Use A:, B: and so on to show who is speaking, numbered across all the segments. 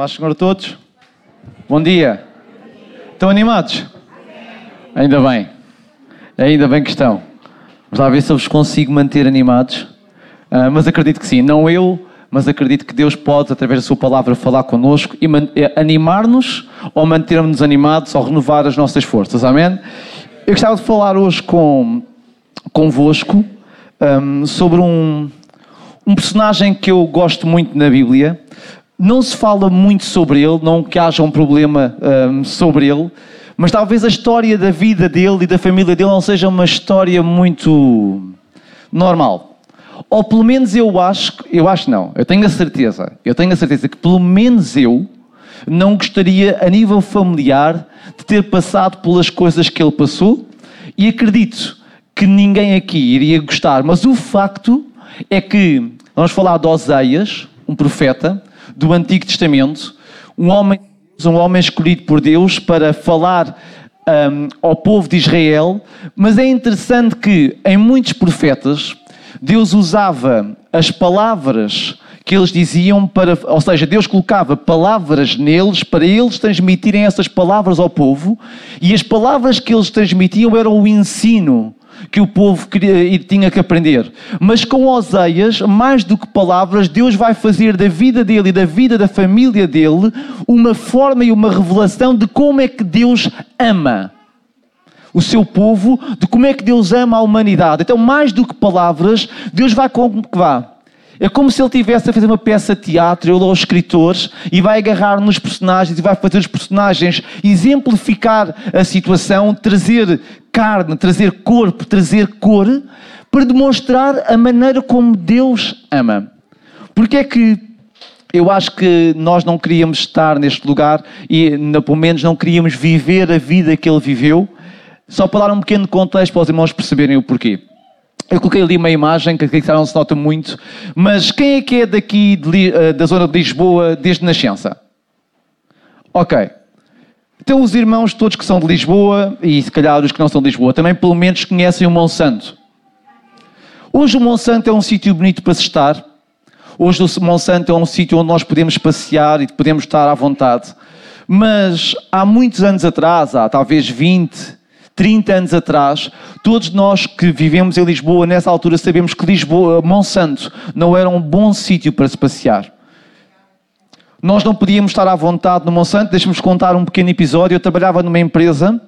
A: Paz Senhor a todos. Bom dia. Estão animados? Ainda bem. Ainda bem que estão. Vamos lá ver se eu vos consigo manter animados. Uh, mas acredito que sim. Não eu, mas acredito que Deus pode, através da Sua palavra, falar connosco e eh, animar-nos ou manter-nos animados ou renovar as nossas forças. Amém? Eu gostava de falar hoje com, convosco um, sobre um, um personagem que eu gosto muito na Bíblia. Não se fala muito sobre ele, não que haja um problema um, sobre ele, mas talvez a história da vida dele e da família dele não seja uma história muito normal. Ou pelo menos eu acho, eu acho não, eu tenho a certeza, eu tenho a certeza que pelo menos eu não gostaria a nível familiar de ter passado pelas coisas que ele passou e acredito que ninguém aqui iria gostar, mas o facto é que vamos falar de Oseias, um profeta do Antigo Testamento, um homem, um homem escolhido por Deus para falar um, ao povo de Israel, mas é interessante que em muitos profetas Deus usava as palavras que eles diziam para, ou seja, Deus colocava palavras neles para eles transmitirem essas palavras ao povo, e as palavras que eles transmitiam eram o ensino que o povo queria, tinha que aprender. Mas com Oseias, mais do que palavras, Deus vai fazer da vida dele e da vida da família dele uma forma e uma revelação de como é que Deus ama o seu povo, de como é que Deus ama a humanidade. Então, mais do que palavras, Deus vai com que vá. É como se ele tivesse a fazer uma peça de teatro, ele aos escritores, e vai agarrar nos personagens e vai fazer os personagens exemplificar a situação, trazer carne, trazer corpo, trazer cor, para demonstrar a maneira como Deus ama. Porque é que eu acho que nós não queríamos estar neste lugar e, pelo menos, não queríamos viver a vida que ele viveu. Só para dar um pequeno contexto para os irmãos perceberem o porquê. Eu coloquei ali uma imagem que aqui não se nota muito, mas quem é que é daqui de, eh, da zona de Lisboa desde nascença? Ok. Então os irmãos todos que são de Lisboa, e se calhar os que não são de Lisboa, também pelo menos conhecem o Monsanto. Hoje o Monsanto é um sítio bonito para se estar. Hoje o Monsanto é um sítio onde nós podemos passear e podemos estar à vontade. Mas há muitos anos atrás, há talvez 20, 30 anos atrás, todos nós que vivemos em Lisboa, nessa altura, sabemos que Lisboa, Monsanto, não era um bom sítio para se passear. Nós não podíamos estar à vontade no Monsanto. Deixa-me contar um pequeno episódio. Eu trabalhava numa empresa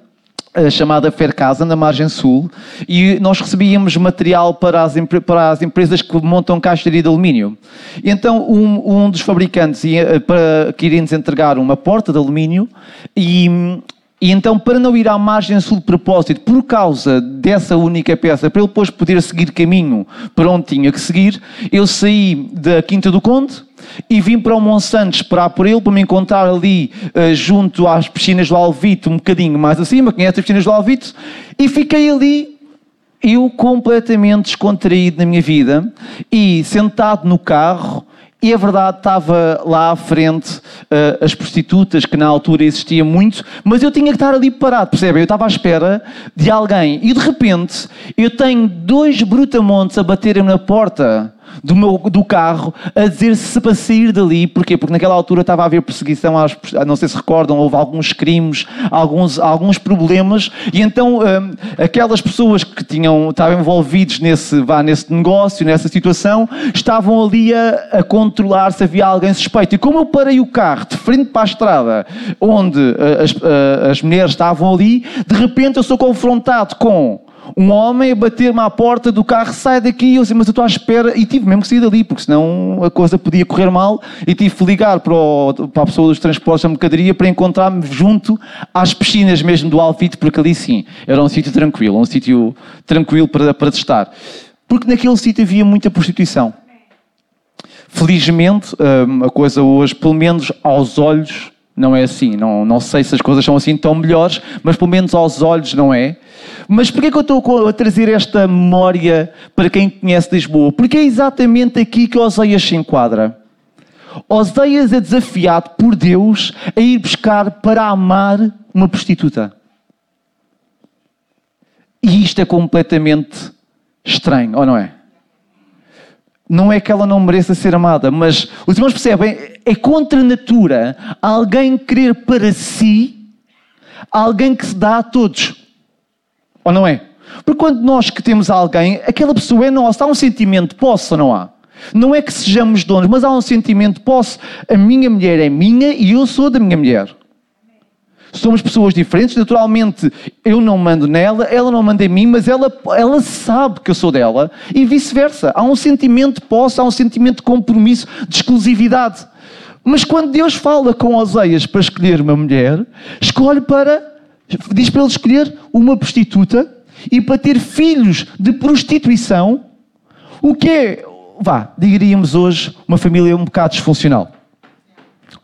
A: eh, chamada Fercasa, na margem sul, e nós recebíamos material para as, para as empresas que montam caixaria de alumínio. Então, um, um dos fabricantes ia, eh, para, queria nos entregar uma porta de alumínio e e então, para não ir à margem sul de propósito, por causa dessa única peça, para ele depois poder seguir caminho para onde tinha que seguir, eu saí da Quinta do Conde e vim para o Monsanto esperar por ele, para me encontrar ali uh, junto às piscinas do Alvito, um bocadinho mais acima, conhece as piscinas do Alvito, e fiquei ali eu completamente descontraído na minha vida e sentado no carro e a verdade estava lá à frente uh, as prostitutas, que na altura existia muito, mas eu tinha que estar ali parado, percebe? Eu estava à espera de alguém e de repente eu tenho dois brutamontes a baterem na porta do, meu, do carro a dizer-se para sair dali. Porquê? Porque naquela altura estava a haver perseguição, às, não sei se recordam, houve alguns crimes, alguns, alguns problemas, e então hum, aquelas pessoas que tinham, estavam envolvidos nesse, vá, nesse negócio, nessa situação, estavam ali a, a controlar se havia alguém suspeito. E como eu parei o carro de frente para a estrada, onde uh, as, uh, as mulheres estavam ali, de repente eu sou confrontado com um homem bater-me à porta do carro, sai daqui, eu disse, mas eu estou à espera, e tive mesmo que sair dali, porque senão a coisa podia correr mal, e tive que ligar para, o, para a pessoa dos transportes da mercadoria para encontrar-me junto às piscinas mesmo do Alvite, porque ali sim, era um sítio tranquilo, um sítio tranquilo para, para estar. Porque naquele sítio havia muita prostituição. Felizmente, hum, a coisa hoje, pelo menos aos olhos, não é assim. Não, não sei se as coisas são assim tão melhores, mas pelo menos aos olhos não é. Mas porquê que eu estou a trazer esta memória para quem conhece Lisboa? Porque é exatamente aqui que Oseias se enquadra. Oseias é desafiado por Deus a ir buscar para amar uma prostituta. E isto é completamente estranho, ou não é? Não é que ela não mereça ser amada, mas os irmãos percebem, é contra a natura alguém querer para si alguém que se dá a todos. Ou não é? Porque quando nós que temos alguém, aquela pessoa é nossa, há um sentimento de posse ou não há? Não é que sejamos donos, mas há um sentimento de posse. A minha mulher é minha e eu sou da minha mulher. Somos pessoas diferentes, naturalmente eu não mando nela, ela não manda em mim, mas ela, ela sabe que eu sou dela e vice-versa. Há um sentimento de posse, há um sentimento de compromisso, de exclusividade. Mas quando Deus fala com Oseias para escolher uma mulher, escolhe para, diz para ele escolher uma prostituta e para ter filhos de prostituição, o que é, vá, diríamos hoje, uma família um bocado disfuncional.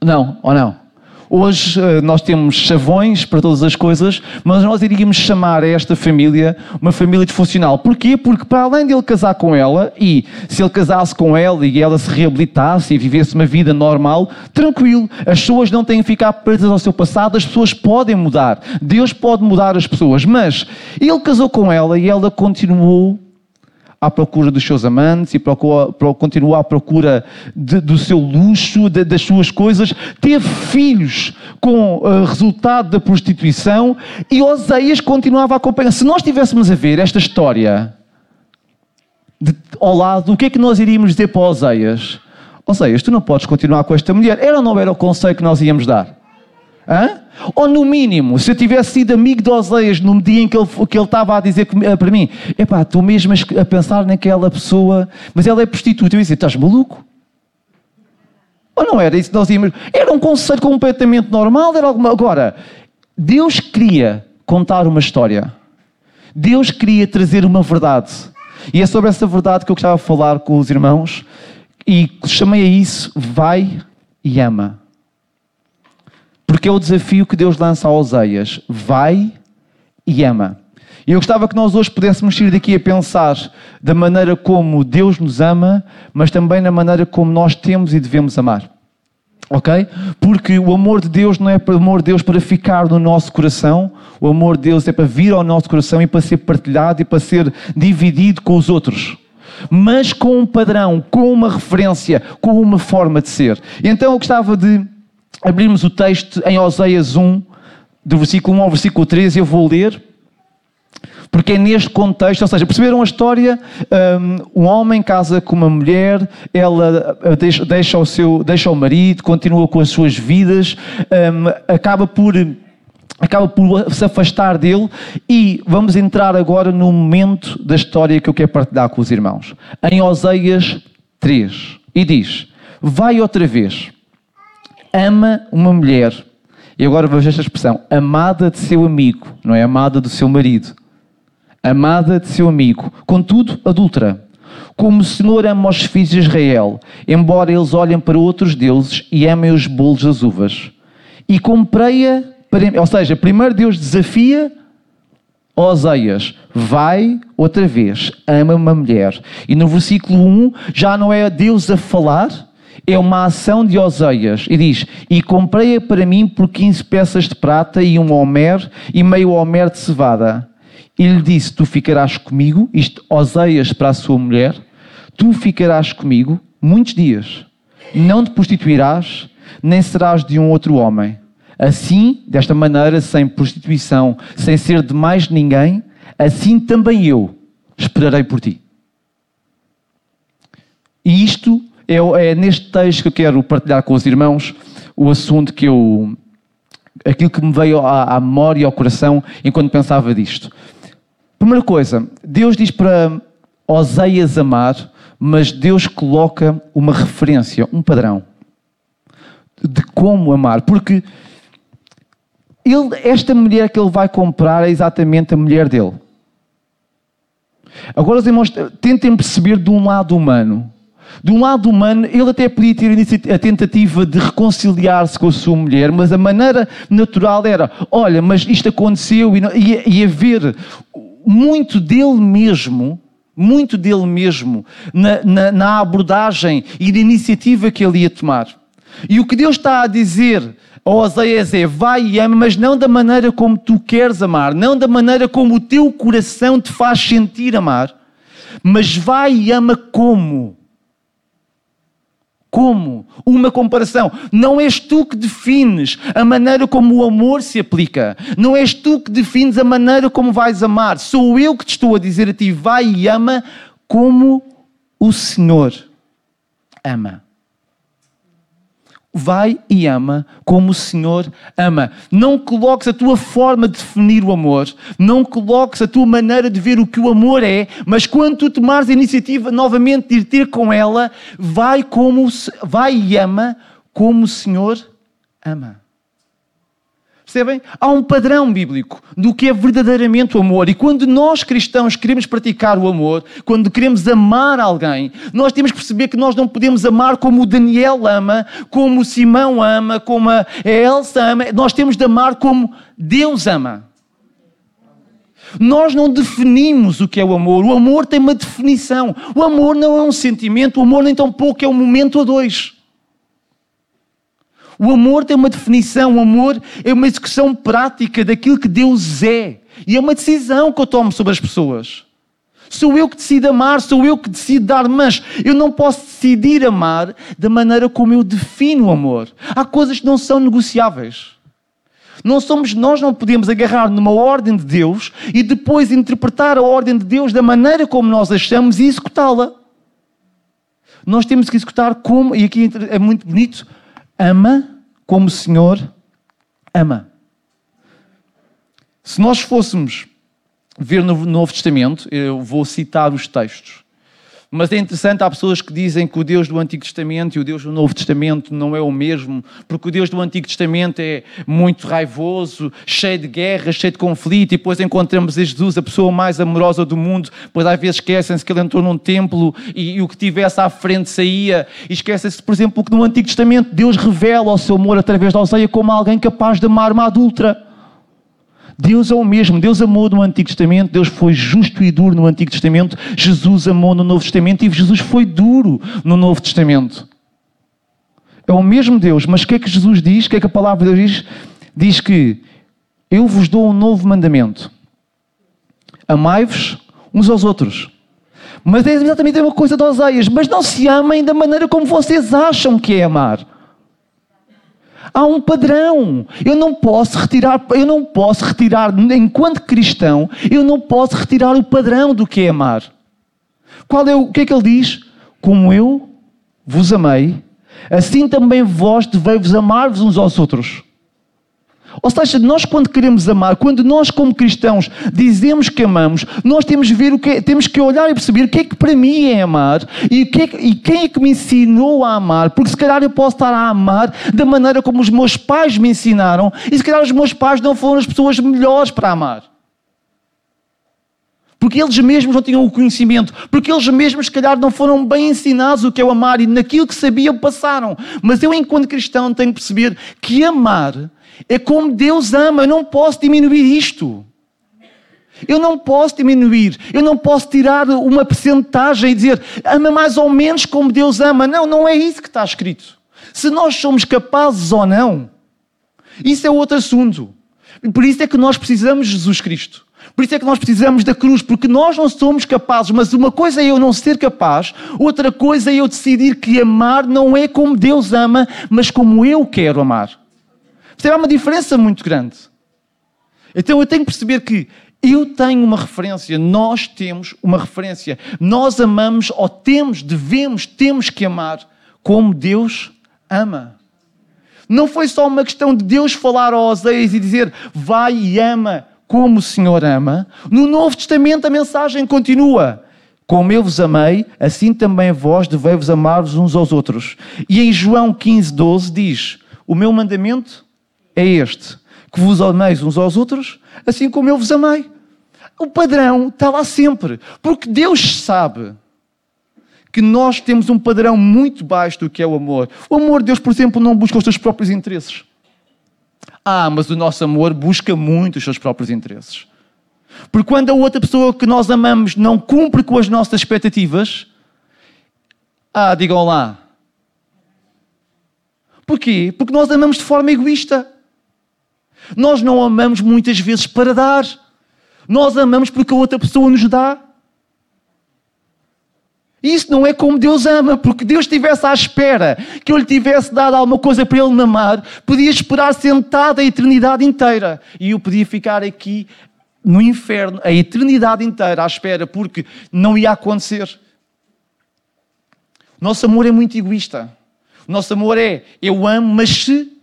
A: Não, ou não? Hoje eh, nós temos chavões para todas as coisas, mas nós iríamos chamar esta família uma família disfuncional. Porquê? Porque para além de ele casar com ela, e se ele casasse com ela e ela se reabilitasse e vivesse uma vida normal, tranquilo, as pessoas não têm que ficar presas ao seu passado, as pessoas podem mudar. Deus pode mudar as pessoas, mas ele casou com ela e ela continuou à procura dos seus amantes e procura, continua à procura de, do seu luxo, de, das suas coisas. Teve filhos com uh, resultado da prostituição e Oseias continuava a acompanhar. Se nós estivéssemos a ver esta história de, ao lado, o que é que nós iríamos dizer para Oseias? Oseias, tu não podes continuar com esta mulher. Era ou não era o conselho que nós íamos dar? Hã? Ou no mínimo, se eu tivesse sido amigo de Oseias no dia em que ele, que ele estava a dizer eh, para mim, epá, estou mesmo a pensar naquela pessoa, mas ela é prostituta. Eu ia dizer, estás maluco? Ou não era isso que nós íamos? Era um conceito completamente normal, era alguma... Agora, Deus queria contar uma história. Deus queria trazer uma verdade. E é sobre essa verdade que eu gostava de falar com os irmãos. E chamei a isso Vai e Ama. Porque é o desafio que Deus lança a Oseias: vai e ama. E eu gostava que nós hoje pudéssemos ir daqui a pensar da maneira como Deus nos ama, mas também na maneira como nós temos e devemos amar. Ok? Porque o amor de Deus não é para amor de Deus para ficar no nosso coração, o amor de Deus é para vir ao nosso coração e para ser partilhado e para ser dividido com os outros. Mas com um padrão, com uma referência, com uma forma de ser. Então eu gostava de abrirmos o texto em Oséias 1, do versículo 1 ao versículo 13, eu vou ler, porque é neste contexto, ou seja, perceberam a história? Um, um homem casa com uma mulher, ela uh, deixa, o seu, deixa o marido, continua com as suas vidas, um, acaba por acaba por se afastar dele e vamos entrar agora no momento da história que eu quero partilhar com os irmãos. Em Oséias 3. E diz: Vai outra vez ama uma mulher, e agora veja esta expressão, amada de seu amigo, não é amada do seu marido, amada de seu amigo, contudo adulta, como o Senhor ama os filhos de Israel, embora eles olhem para outros deuses e amem os bolos das uvas. E comprei-a, ou seja, primeiro Deus desafia Oseias, vai outra vez, ama uma mulher. E no versículo 1 já não é Deus a falar, é uma ação de Oseias e diz: E comprei-a para mim por 15 peças de prata e um homer e meio homer de cevada. E lhe disse: Tu ficarás comigo, isto Oseias para a sua mulher, tu ficarás comigo muitos dias, não te prostituirás, nem serás de um outro homem. Assim, desta maneira, sem prostituição, sem ser de mais ninguém, assim também eu esperarei por ti. E isto é, neste texto que eu quero partilhar com os irmãos o assunto que eu. aquilo que me veio à, à memória e ao coração enquanto pensava disto. Primeira coisa, Deus diz para Oseias amar, mas Deus coloca uma referência, um padrão de como amar, porque ele, esta mulher que ele vai comprar é exatamente a mulher dele. Agora, os irmãos, tentem perceber de um lado humano. De um lado humano, ele até podia ter a tentativa de reconciliar-se com a sua mulher, mas a maneira natural era: olha, mas isto aconteceu, e ia ver muito dele mesmo, muito dele mesmo, na, na, na abordagem e na iniciativa que ele ia tomar. E o que Deus está a dizer a Oseias é: vai e ama, mas não da maneira como tu queres amar, não da maneira como o teu coração te faz sentir amar, mas vai e ama como Como? Uma comparação. Não és tu que defines a maneira como o amor se aplica. Não és tu que defines a maneira como vais amar. Sou eu que te estou a dizer a ti: vai e ama como o Senhor ama vai e ama como o Senhor ama. Não coloques a tua forma de definir o amor, não coloques a tua maneira de ver o que o amor é, mas quando tu tomares a iniciativa novamente de ir ter com ela, vai, como, vai e ama como o Senhor ama. Percebem? Há um padrão bíblico do que é verdadeiramente o amor. E quando nós cristãos queremos praticar o amor, quando queremos amar alguém, nós temos que perceber que nós não podemos amar como o Daniel ama, como o Simão ama, como a Elsa ama. Nós temos de amar como Deus ama. Nós não definimos o que é o amor. O amor tem uma definição. O amor não é um sentimento, o amor nem tão pouco é um momento a dois. O amor tem uma definição, o amor é uma execução prática daquilo que Deus é. E é uma decisão que eu tomo sobre as pessoas. Sou eu que decido amar, sou eu que decido dar, mas eu não posso decidir amar da maneira como eu defino o amor. Há coisas que não são negociáveis. Não somos, nós não podemos agarrar numa ordem de Deus e depois interpretar a ordem de Deus da maneira como nós achamos e executá-la. Nós temos que executar como, e aqui é muito bonito, ama como o Senhor ama. Se nós fôssemos ver no Novo Testamento, eu vou citar os textos. Mas é interessante, há pessoas que dizem que o Deus do Antigo Testamento e o Deus do Novo Testamento não é o mesmo, porque o Deus do Antigo Testamento é muito raivoso, cheio de guerras, cheio de conflito, e depois encontramos Jesus a pessoa mais amorosa do mundo, pois às vezes esquecem-se que ele entrou num templo e, e o que tivesse à frente saía, e esquecem-se, por exemplo, que no Antigo Testamento Deus revela o seu amor através da alceia como alguém capaz de amar uma adulta. Deus é o mesmo. Deus amou no Antigo Testamento, Deus foi justo e duro no Antigo Testamento, Jesus amou no Novo Testamento e Jesus foi duro no Novo Testamento. É o mesmo Deus, mas o que é que Jesus diz? O que é que a palavra de Deus diz? Diz que eu vos dou um novo mandamento. Amai-vos uns aos outros. Mas é exatamente a mesma coisa de Oseias. Mas não se amem da maneira como vocês acham que é amar. Há um padrão. Eu não posso retirar, eu não posso retirar, enquanto cristão, eu não posso retirar o padrão do que é amar. Qual é o, o que é que ele diz? Como eu vos amei, assim também vós deveis amar-vos uns aos outros. Ou seja, nós quando queremos amar, quando nós como cristãos dizemos que amamos, nós temos, de ver o que, temos que olhar e perceber o que é que para mim é amar e, que é, e quem é que me ensinou a amar. Porque se calhar eu posso estar a amar da maneira como os meus pais me ensinaram e se calhar os meus pais não foram as pessoas melhores para amar. Porque eles mesmos não tinham o conhecimento. Porque eles mesmos, se calhar, não foram bem ensinados o que é o amar e naquilo que sabiam passaram. Mas eu, enquanto cristão, tenho que perceber que amar é como Deus ama, eu não posso diminuir isto. Eu não posso diminuir, eu não posso tirar uma percentagem e dizer ama mais ou menos como Deus ama. Não, não é isso que está escrito. Se nós somos capazes ou não, isso é outro assunto. Por isso é que nós precisamos de Jesus Cristo. Por isso é que nós precisamos da cruz, porque nós não somos capazes, mas uma coisa é eu não ser capaz, outra coisa é eu decidir que amar não é como Deus ama, mas como eu quero amar. Percebe? Há uma diferença muito grande. Então eu tenho que perceber que eu tenho uma referência, nós temos uma referência. Nós amamos ou temos, devemos, temos que amar como Deus ama. Não foi só uma questão de Deus falar a Oséias e dizer vai e ama como o Senhor ama. No Novo Testamento a mensagem continua. Como eu vos amei, assim também vós deveis amar-vos uns aos outros. E em João 15, 12 diz: O meu mandamento é este: que vos ameis uns aos outros, assim como eu vos amei. O padrão está lá sempre, porque Deus sabe que nós temos um padrão muito baixo do que é o amor. O amor de Deus, por exemplo, não busca os seus próprios interesses. Ah, mas o nosso amor busca muito os seus próprios interesses. Porque quando a outra pessoa que nós amamos não cumpre com as nossas expectativas, ah, digam lá. Porquê? Porque nós amamos de forma egoísta. Nós não amamos muitas vezes para dar. Nós amamos porque a outra pessoa nos dá. Isso não é como Deus ama, porque Deus estivesse à espera que eu lhe tivesse dado alguma coisa para ele me amar, podia esperar sentado a eternidade inteira. E eu podia ficar aqui no inferno a eternidade inteira à espera, porque não ia acontecer. Nosso amor é muito egoísta. Nosso amor é eu amo, mas se.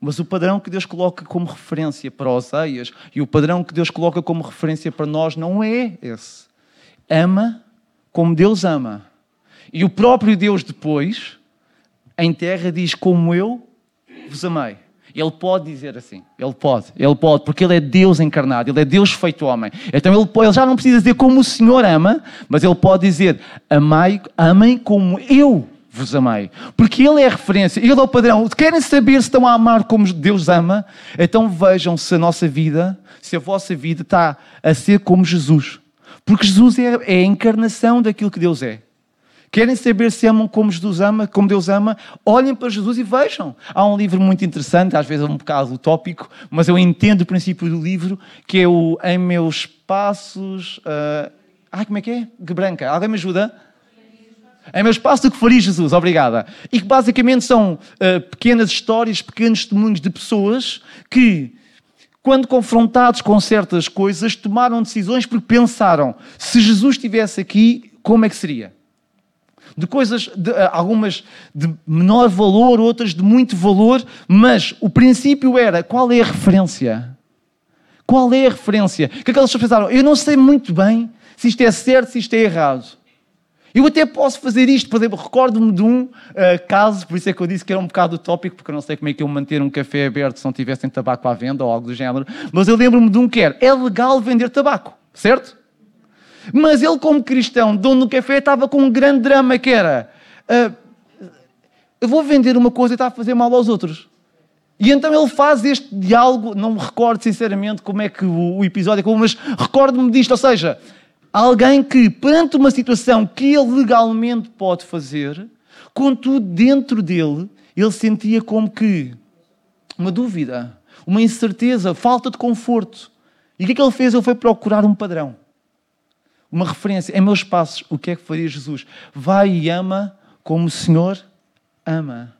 A: Mas o padrão que Deus coloca como referência para Oseias e o padrão que Deus coloca como referência para nós não é esse. Ama como Deus ama. E o próprio Deus depois, em terra, diz: Como eu vos amei. Ele pode dizer assim, ele pode, ele pode, porque ele é Deus encarnado, ele é Deus feito homem. Então ele, ele já não precisa dizer como o Senhor ama, mas ele pode dizer: Amai, amem como eu vos amei. Porque ele é a referência, ele é o padrão. Querem saber se estão a amar como Deus ama? Então vejam se a nossa vida, se a vossa vida está a ser como Jesus. Porque Jesus é, é a encarnação daquilo que Deus é. Querem saber se amam como Jesus ama, como Deus ama? Olhem para Jesus e vejam. Há um livro muito interessante, às vezes é um bocado utópico, mas eu entendo o princípio do livro, que é o Em Meus Passos. Uh... Ai, como é que é? Que branca. Alguém me ajuda? Em meus passos do que faria Jesus, obrigada. E que basicamente são uh, pequenas histórias, pequenos testemunhos de pessoas que, quando confrontados com certas coisas, tomaram decisões porque pensaram: se Jesus estivesse aqui, como é que seria? de coisas, de, eh, algumas de menor valor, outras de muito valor, mas o princípio era qual é a referência? Qual é a referência? Que aquelas pessoas pensaram? Eu não sei muito bem se isto é certo, se isto é errado. Eu até posso fazer isto, por exemplo, recordo-me de um uh, caso, por isso é que eu disse que era um bocado utópico, porque eu não sei como é que eu manter um café aberto se não tivessem tabaco à venda ou algo do género, mas eu lembro-me de um que era, é legal vender tabaco, certo? Mas ele, como cristão, dono do café, estava com um grande drama que era: uh, eu vou vender uma coisa e está a fazer mal aos outros. E então ele faz este diálogo, não me recordo sinceramente como é que o, o episódio acabou, mas recordo-me disto, ou seja, alguém que, perante uma situação que ele legalmente pode fazer, contudo, dentro dele, ele sentia como que uma dúvida, uma incerteza, falta de conforto. E o que é que ele fez? Ele foi procurar um padrão uma referência. Em meus passos, o que é que faria Jesus? Vai e ama como o Senhor ama.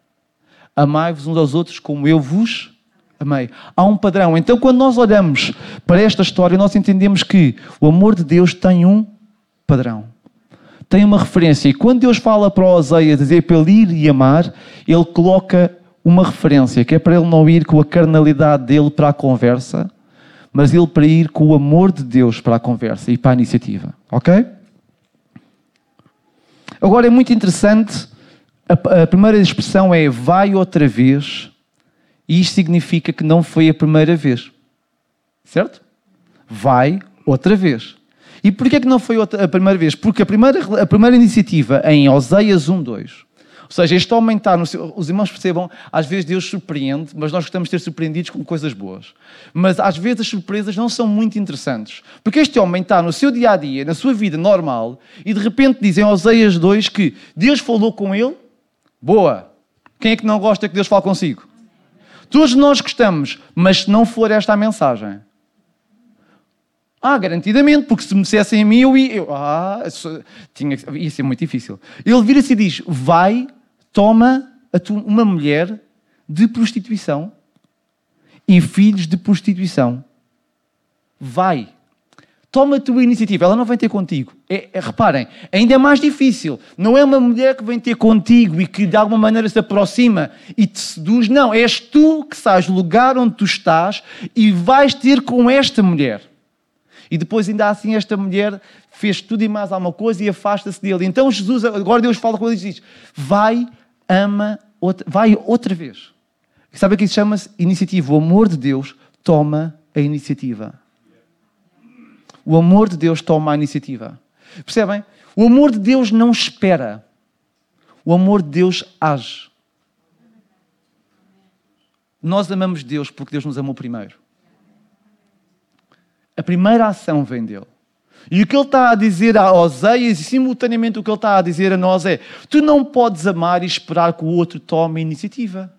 A: Amai-vos uns aos outros como eu vos amei. Há um padrão. Então, quando nós olhamos para esta história, nós entendemos que o amor de Deus tem um padrão. Tem uma referência. E quando Deus fala para Oséias dizer para ele ir e amar, ele coloca uma referência, que é para ele não ir com a carnalidade dele para a conversa, mas ele para ir com o amor de Deus para a conversa e para a iniciativa. Ok? Agora é muito interessante, a, a primeira expressão é vai outra vez, e isto significa que não foi a primeira vez. Certo? Vai outra vez. E porquê é que não foi a primeira vez? Porque a primeira, a primeira iniciativa em Oseias 1, 2 ou seja, este seu. Os irmãos percebam, às vezes Deus surpreende, mas nós gostamos de ser surpreendidos com coisas boas. Mas às vezes as surpresas não são muito interessantes. Porque este homem está no seu dia a dia, na sua vida normal, e de repente dizem aos Oseias 2 que Deus falou com ele. Boa! Quem é que não gosta que Deus fale consigo? Todos nós gostamos, mas se não for esta a mensagem. Ah, garantidamente, porque se me dissessem a mim, eu ia. Eu, ah, tinha, ia ser muito difícil. Ele vira-se e diz: Vai toma uma mulher de prostituição e filhos de prostituição. Vai. Toma a tua iniciativa. Ela não vem ter contigo. É, é, reparem, ainda é mais difícil. Não é uma mulher que vem ter contigo e que de alguma maneira se aproxima e te seduz. Não, és tu que sais do lugar onde tu estás e vais ter com esta mulher. E depois, ainda assim, esta mulher fez tudo e mais alguma coisa e afasta-se dele. Então, Jesus, agora Deus fala com ele e diz: Vai ama, outra, vai outra vez. Sabe o que isso chama-se? Iniciativa. O amor de Deus toma a iniciativa. O amor de Deus toma a iniciativa. Percebem? O amor de Deus não espera. O amor de Deus age. Nós amamos Deus porque Deus nos amou primeiro. A primeira ação vem dele. E o que ele está a dizer a Oseias, e simultaneamente o que ele está a dizer a nós é: tu não podes amar e esperar que o outro tome a iniciativa.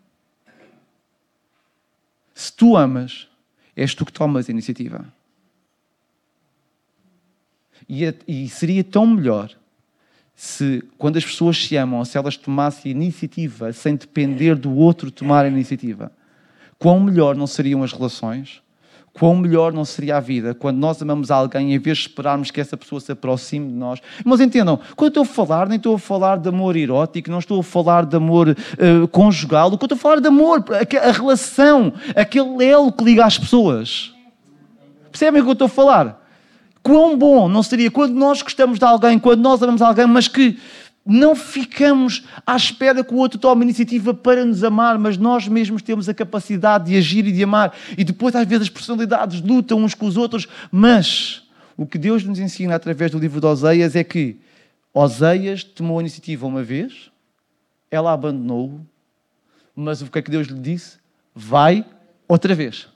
A: Se tu amas, és tu que tomas a iniciativa. E, e seria tão melhor se, quando as pessoas se amam, se elas tomassem iniciativa sem depender do outro tomar a iniciativa. Quão melhor não seriam as relações? Quão melhor não seria a vida quando nós amamos alguém em vez de esperarmos que essa pessoa se aproxime de nós? Mas entendam, quando eu estou a falar, nem estou a falar de amor erótico, não estou a falar de amor uh, conjugal, o que eu estou a falar de amor, a, a relação, aquele elo que liga as pessoas. Percebem o que eu estou a falar? Quão bom não seria quando nós gostamos de alguém, quando nós amamos alguém, mas que não ficamos à espera que o outro tome iniciativa para nos amar, mas nós mesmos temos a capacidade de agir e de amar. E depois, às vezes, as personalidades lutam uns com os outros, mas o que Deus nos ensina através do livro de Oseias é que Oseias tomou a iniciativa uma vez, ela abandonou-o, mas o que é que Deus lhe disse? Vai outra vez.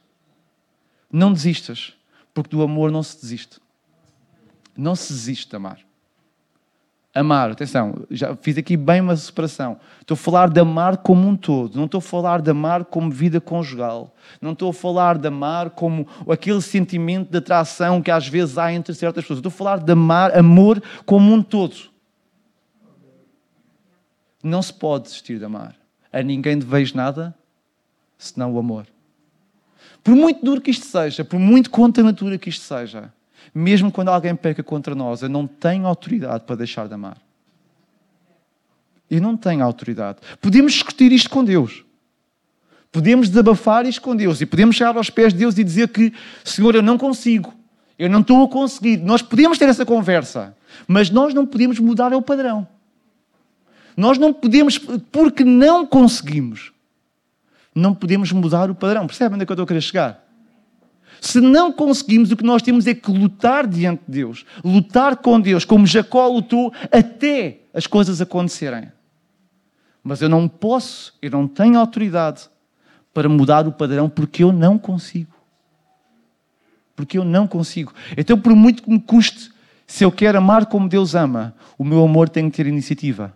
A: Não desistas, porque do amor não se desiste. Não se desiste de amar. Amar, atenção, já fiz aqui bem uma separação. Estou a falar de amar como um todo, não estou a falar de amar como vida conjugal, não estou a falar de amar como aquele sentimento de atração que às vezes há entre certas pessoas. Estou a falar de amar, amor como um todo. Não se pode desistir de amar. A ninguém deveis nada senão o amor. Por muito duro que isto seja, por muito contra que isto seja, mesmo quando alguém peca contra nós, eu não tenho autoridade para deixar de amar. Eu não tenho autoridade. Podemos discutir isto com Deus. Podemos desabafar isto com Deus. E podemos chegar aos pés de Deus e dizer que, Senhor, eu não consigo. Eu não estou a conseguir. Nós podemos ter essa conversa. Mas nós não podemos mudar o padrão. Nós não podemos, porque não conseguimos, não podemos mudar o padrão. Percebem onde é que eu estou a querer chegar? Se não conseguimos, o que nós temos é que lutar diante de Deus, lutar com Deus, como Jacó lutou até as coisas acontecerem. Mas eu não posso, eu não tenho autoridade para mudar o padrão porque eu não consigo. Porque eu não consigo. Então, por muito que me custe, se eu quero amar como Deus ama, o meu amor tem que ter iniciativa.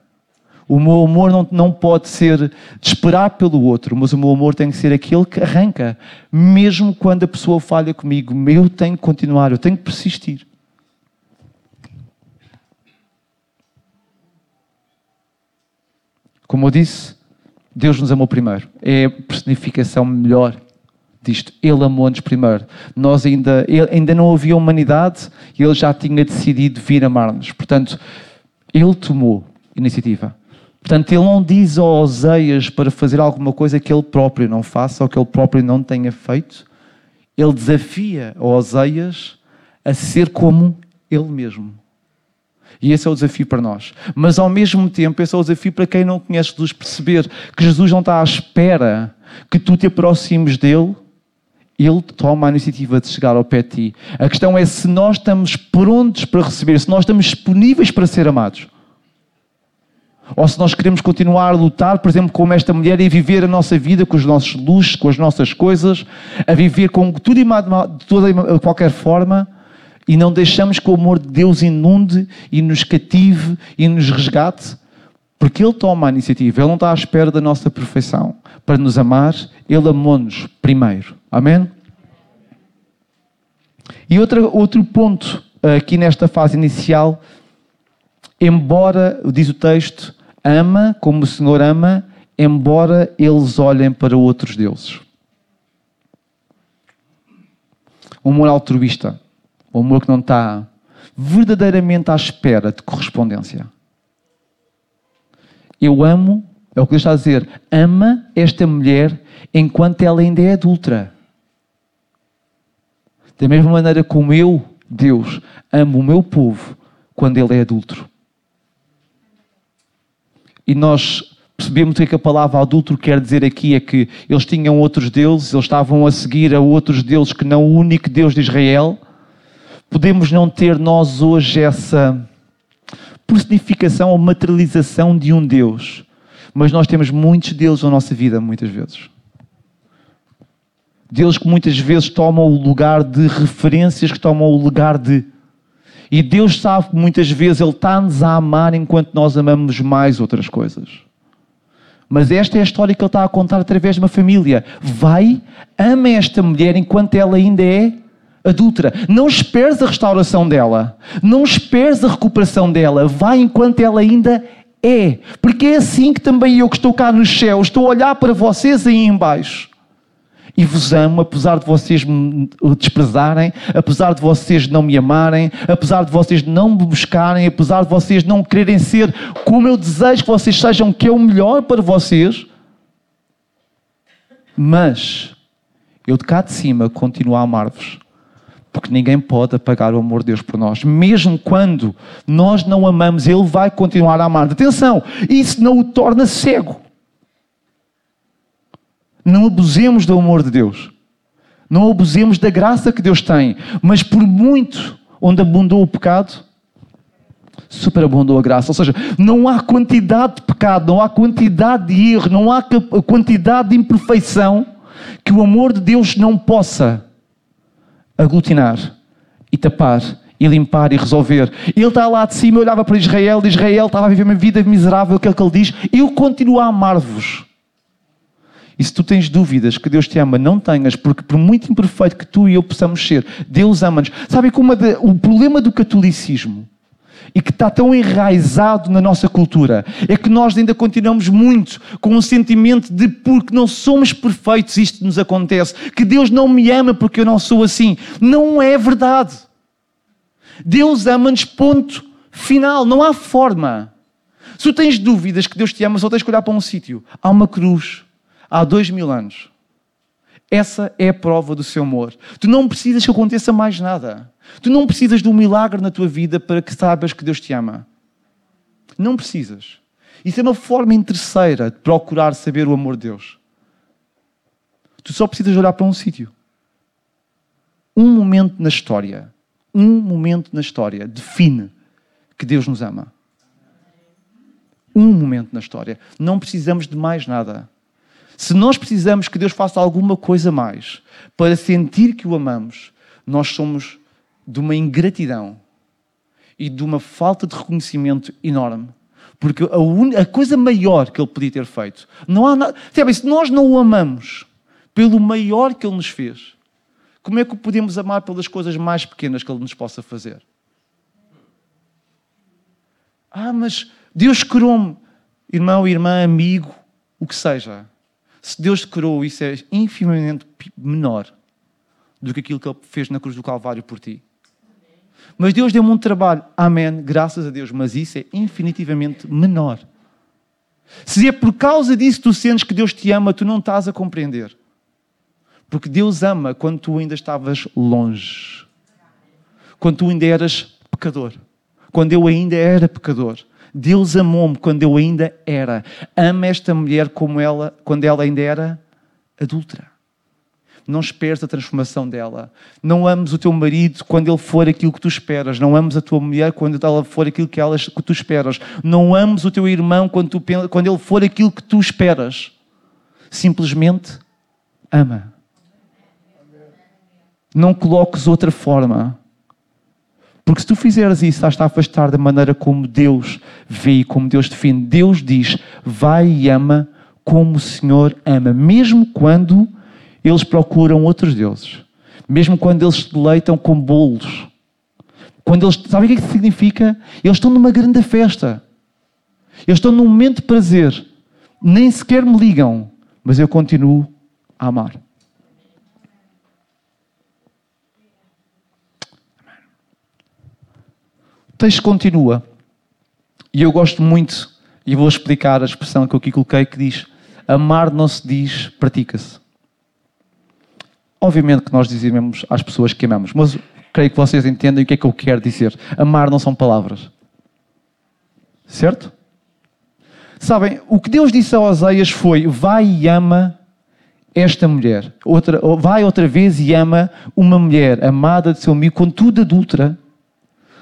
A: O meu amor não, não pode ser de esperar pelo outro, mas o meu amor tem que ser aquele que arranca. Mesmo quando a pessoa falha comigo, eu tenho que continuar, eu tenho que persistir. Como eu disse, Deus nos amou primeiro. É a personificação melhor disto. Ele amou-nos primeiro. Nós ainda, ainda não havia humanidade e Ele já tinha decidido vir amar-nos. Portanto, Ele tomou iniciativa. Portanto, ele não diz a Oseias para fazer alguma coisa que ele próprio não faça ou que ele próprio não tenha feito. Ele desafia a Oseias a ser como ele mesmo. E esse é o desafio para nós. Mas ao mesmo tempo, esse é o desafio para quem não conhece Jesus perceber que Jesus não está à espera que tu te aproximes dele. Ele toma a iniciativa de chegar ao pé de ti. A questão é se nós estamos prontos para receber, se nós estamos disponíveis para ser amados. Ou se nós queremos continuar a lutar, por exemplo, como esta mulher, e viver a nossa vida com os nossos luxos, com as nossas coisas, a viver com tudo e de toda qualquer forma, e não deixamos que o amor de Deus inunde e nos cative e nos resgate, porque Ele toma a iniciativa, Ele não está à espera da nossa perfeição para nos amar, Ele amou-nos primeiro. Amém? E outro, outro ponto aqui nesta fase inicial, embora, diz o texto, ama como o Senhor ama, embora eles olhem para outros deuses. Um amor altruísta, um amor que não está verdadeiramente à espera de correspondência. Eu amo, é o que Deus está a dizer, ama esta mulher enquanto ela ainda é adulta. Da mesma maneira como eu, Deus, amo o meu povo quando ele é adulto. E nós percebemos o que a palavra adulto quer dizer aqui é que eles tinham outros deuses, eles estavam a seguir a outros deuses que não o único Deus de Israel. Podemos não ter nós hoje essa personificação ou materialização de um Deus, mas nós temos muitos deuses na nossa vida, muitas vezes. Deus que muitas vezes tomam o lugar de referências, que tomam o lugar de e Deus sabe que muitas vezes Ele está-nos a amar enquanto nós amamos mais outras coisas. Mas esta é a história que Ele está a contar através de uma família. Vai, ama esta mulher enquanto ela ainda é adúltera. Não esperes a restauração dela. Não esperes a recuperação dela. Vai enquanto ela ainda é. Porque é assim que também eu que estou cá nos céus, estou a olhar para vocês aí embaixo. E vos amo, apesar de vocês me desprezarem, apesar de vocês não me amarem, apesar de vocês não me buscarem, apesar de vocês não quererem ser como eu desejo que vocês sejam, que é o melhor para vocês. Mas eu de cá de cima continuo a amar-vos porque ninguém pode apagar o amor de Deus por nós. Mesmo quando nós não amamos, Ele vai continuar a amar. Atenção, isso não o torna cego. Não abusemos do amor de Deus. Não abusemos da graça que Deus tem. Mas por muito onde abundou o pecado, superabundou a graça. Ou seja, não há quantidade de pecado, não há quantidade de erro, não há quantidade de imperfeição que o amor de Deus não possa aglutinar e tapar e limpar e resolver. Ele está lá de cima, olhava para Israel, Israel estava a viver uma vida miserável, que é que ele diz, eu continuo a amar-vos. E se tu tens dúvidas que Deus te ama, não tenhas, porque por muito imperfeito que tu e eu possamos ser, Deus ama-nos. Sabe como o problema do catolicismo e que está tão enraizado na nossa cultura é que nós ainda continuamos muito com um sentimento de porque não somos perfeitos isto nos acontece, que Deus não me ama porque eu não sou assim. Não é verdade. Deus ama-nos, ponto final. Não há forma. Se tu tens dúvidas que Deus te ama, só tens que olhar para um sítio. Há uma cruz há dois mil anos. Essa é a prova do seu amor. Tu não precisas que aconteça mais nada. Tu não precisas de um milagre na tua vida para que saibas que Deus te ama. Não precisas. Isso é uma forma interesseira de procurar saber o amor de Deus. Tu só precisas olhar para um sítio. Um momento na história. Um momento na história define que Deus nos ama. Um momento na história. Não precisamos de mais nada. Se nós precisamos que Deus faça alguma coisa mais para sentir que o amamos, nós somos de uma ingratidão e de uma falta de reconhecimento enorme. Porque a, un... a coisa maior que Ele podia ter feito, não há nada. Se nós não o amamos pelo maior que Ele nos fez, como é que o podemos amar pelas coisas mais pequenas que Ele nos possa fazer? Ah, mas Deus criou-me, irmão, irmã, amigo, o que seja. Se Deus criou, isso é infinitamente menor do que aquilo que Ele fez na cruz do Calvário por ti. Mas Deus deu-me um trabalho, amém, graças a Deus, mas isso é infinitivamente menor. Se é por causa disso que tu sentes que Deus te ama, tu não estás a compreender. Porque Deus ama quando tu ainda estavas longe. Quando tu ainda eras pecador. Quando eu ainda era pecador. Deus amou-me quando eu ainda era. Ama esta mulher como ela, quando ela ainda era adulta. Não esperes a transformação dela. Não ames o teu marido quando ele for aquilo que tu esperas. Não ames a tua mulher quando ela for aquilo que, elas, que tu esperas. Não ames o teu irmão quando, tu, quando ele for aquilo que tu esperas. Simplesmente ama. Não coloques outra forma. Porque se tu fizeres isso, estás a afastar da maneira como Deus vê e como Deus define. Deus diz: vai e ama como o Senhor ama, mesmo quando eles procuram outros deuses, mesmo quando eles se deleitam com bolos. Quando eles, sabem o que é que significa? Eles estão numa grande festa. Eles estão num momento de prazer. Nem sequer me ligam, mas eu continuo a amar. Texto continua. E eu gosto muito, e vou explicar a expressão que eu aqui coloquei, que diz: Amar não se diz, pratica-se. Obviamente que nós dizemos às pessoas que amamos, mas creio que vocês entendem o que é que eu quero dizer. Amar não são palavras. Certo? Sabem, o que Deus disse a Oseias foi: vai e ama esta mulher. Outra, vai outra vez e ama uma mulher amada de seu amigo, contudo adulta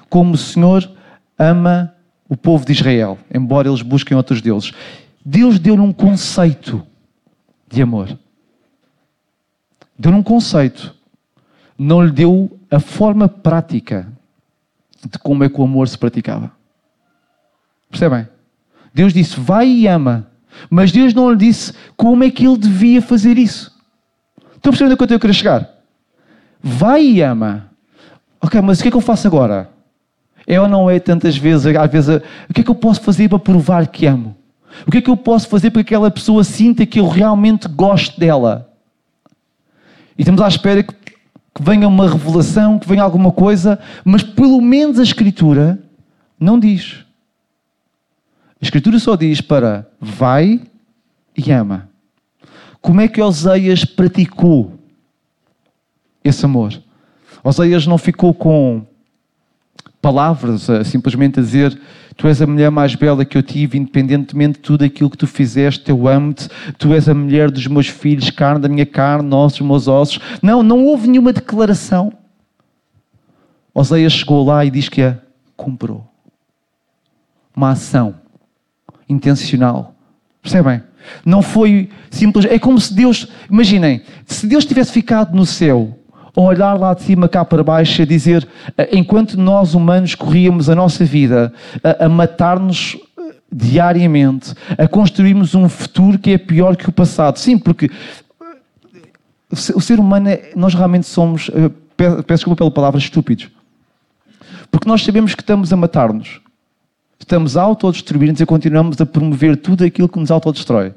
A: como o Senhor ama o povo de Israel, embora eles busquem outros deuses. Deus deu-lhe um conceito de amor. Deu-lhe um conceito. Não lhe deu a forma prática de como é que o amor se praticava. Percebem? Deus disse: vai e ama. Mas Deus não lhe disse como é que ele devia fazer isso. Estão percebendo a quanto eu queria chegar? vai e ama. Ok, mas o que é que eu faço agora? Ou não é tantas vezes, às vezes, o que é que eu posso fazer para provar que amo? O que é que eu posso fazer para que aquela pessoa sinta que eu realmente gosto dela? E estamos à espera que, que venha uma revelação, que venha alguma coisa, mas pelo menos a Escritura não diz. A Escritura só diz para vai e ama. Como é que Oséias praticou esse amor? Oséias não ficou com palavras, simplesmente a dizer Tu és a mulher mais bela que eu tive, independentemente de tudo aquilo que tu fizeste, eu amo-te. Tu és a mulher dos meus filhos, carne da minha carne, ossos dos meus ossos. Não, não houve nenhuma declaração. Oséias chegou lá e diz que a comprou. Uma ação intencional. Percebem? Não foi simples. É como se Deus, imaginem, se Deus tivesse ficado no céu a olhar lá de cima cá para baixo, a dizer, eh, enquanto nós humanos corríamos a nossa vida a, a matar-nos eh, diariamente, a construirmos um futuro que é pior que o passado. Sim, porque o ser humano, é, nós realmente somos, peço desculpa pela palavra, estúpidos. Porque nós sabemos que estamos a matar-nos. Estamos a autodestruir-nos e continuamos a promover tudo aquilo que nos autodestrói.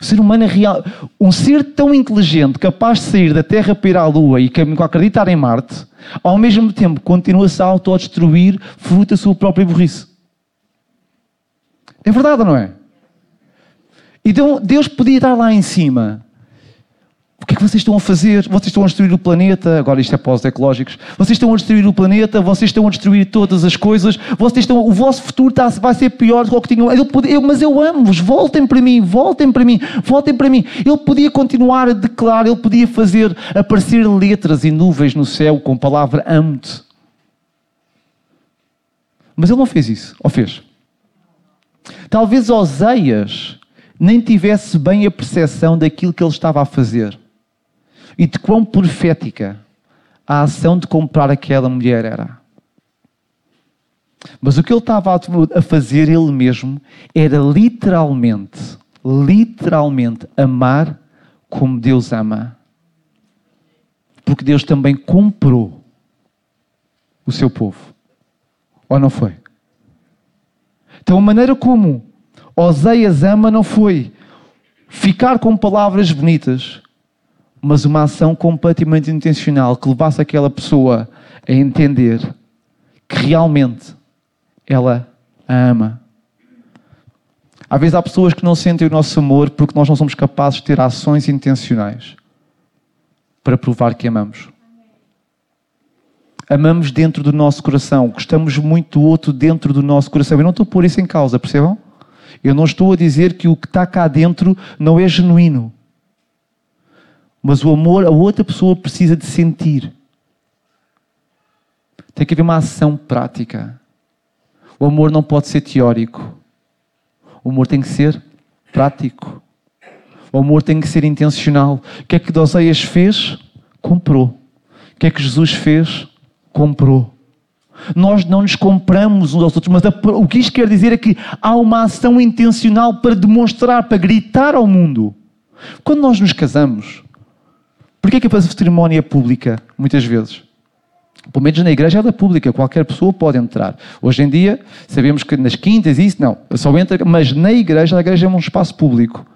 A: O ser humano é real. Um ser tão inteligente, capaz de sair da Terra para ir à Lua e acreditar em Marte, ao mesmo tempo continua-se a autodestruir fruto da sua própria burrice. É verdade não é? Então Deus podia estar lá em cima o que é que vocês estão a fazer? Vocês estão a destruir o planeta. Agora isto é pós-ecológicos. Vocês estão a destruir o planeta, vocês estão a destruir todas as coisas. Vocês estão, o vosso futuro está, vai ser pior do que o que tinham. Eu, eu, mas eu amo-vos. Voltem para mim, voltem para mim, voltem para mim. Ele podia continuar a declarar, ele podia fazer aparecer letras e nuvens no céu com a palavra amo-te. Mas ele não fez isso. Ou fez? Talvez Oseias nem tivesse bem a percepção daquilo que ele estava a fazer e de quão profética a ação de comprar aquela mulher era. Mas o que ele estava a fazer ele mesmo era literalmente, literalmente amar como Deus ama. Porque Deus também comprou o seu povo. Ou não foi? Então a maneira como Oseias ama não foi ficar com palavras bonitas, mas uma ação completamente intencional que levasse aquela pessoa a entender que realmente ela a ama. Às vezes há pessoas que não sentem o nosso amor porque nós não somos capazes de ter ações intencionais para provar que amamos. Amamos dentro do nosso coração, gostamos muito do outro dentro do nosso coração. Eu não estou a pôr isso em causa, percebam? Eu não estou a dizer que o que está cá dentro não é genuíno. Mas o amor, a outra pessoa precisa de sentir. Tem que haver uma ação prática. O amor não pode ser teórico. O amor tem que ser prático. O amor tem que ser intencional. O que é que Doseias fez? Comprou. O que é que Jesus fez? Comprou. Nós não nos compramos uns aos outros, mas o que isto quer dizer é que há uma ação intencional para demonstrar, para gritar ao mundo. Quando nós nos casamos, É que a cerimónia é pública, muitas vezes? Pelo menos na igreja ela é pública, qualquer pessoa pode entrar. Hoje em dia, sabemos que nas quintas isso, não, só entra, mas na igreja, a igreja é um espaço público.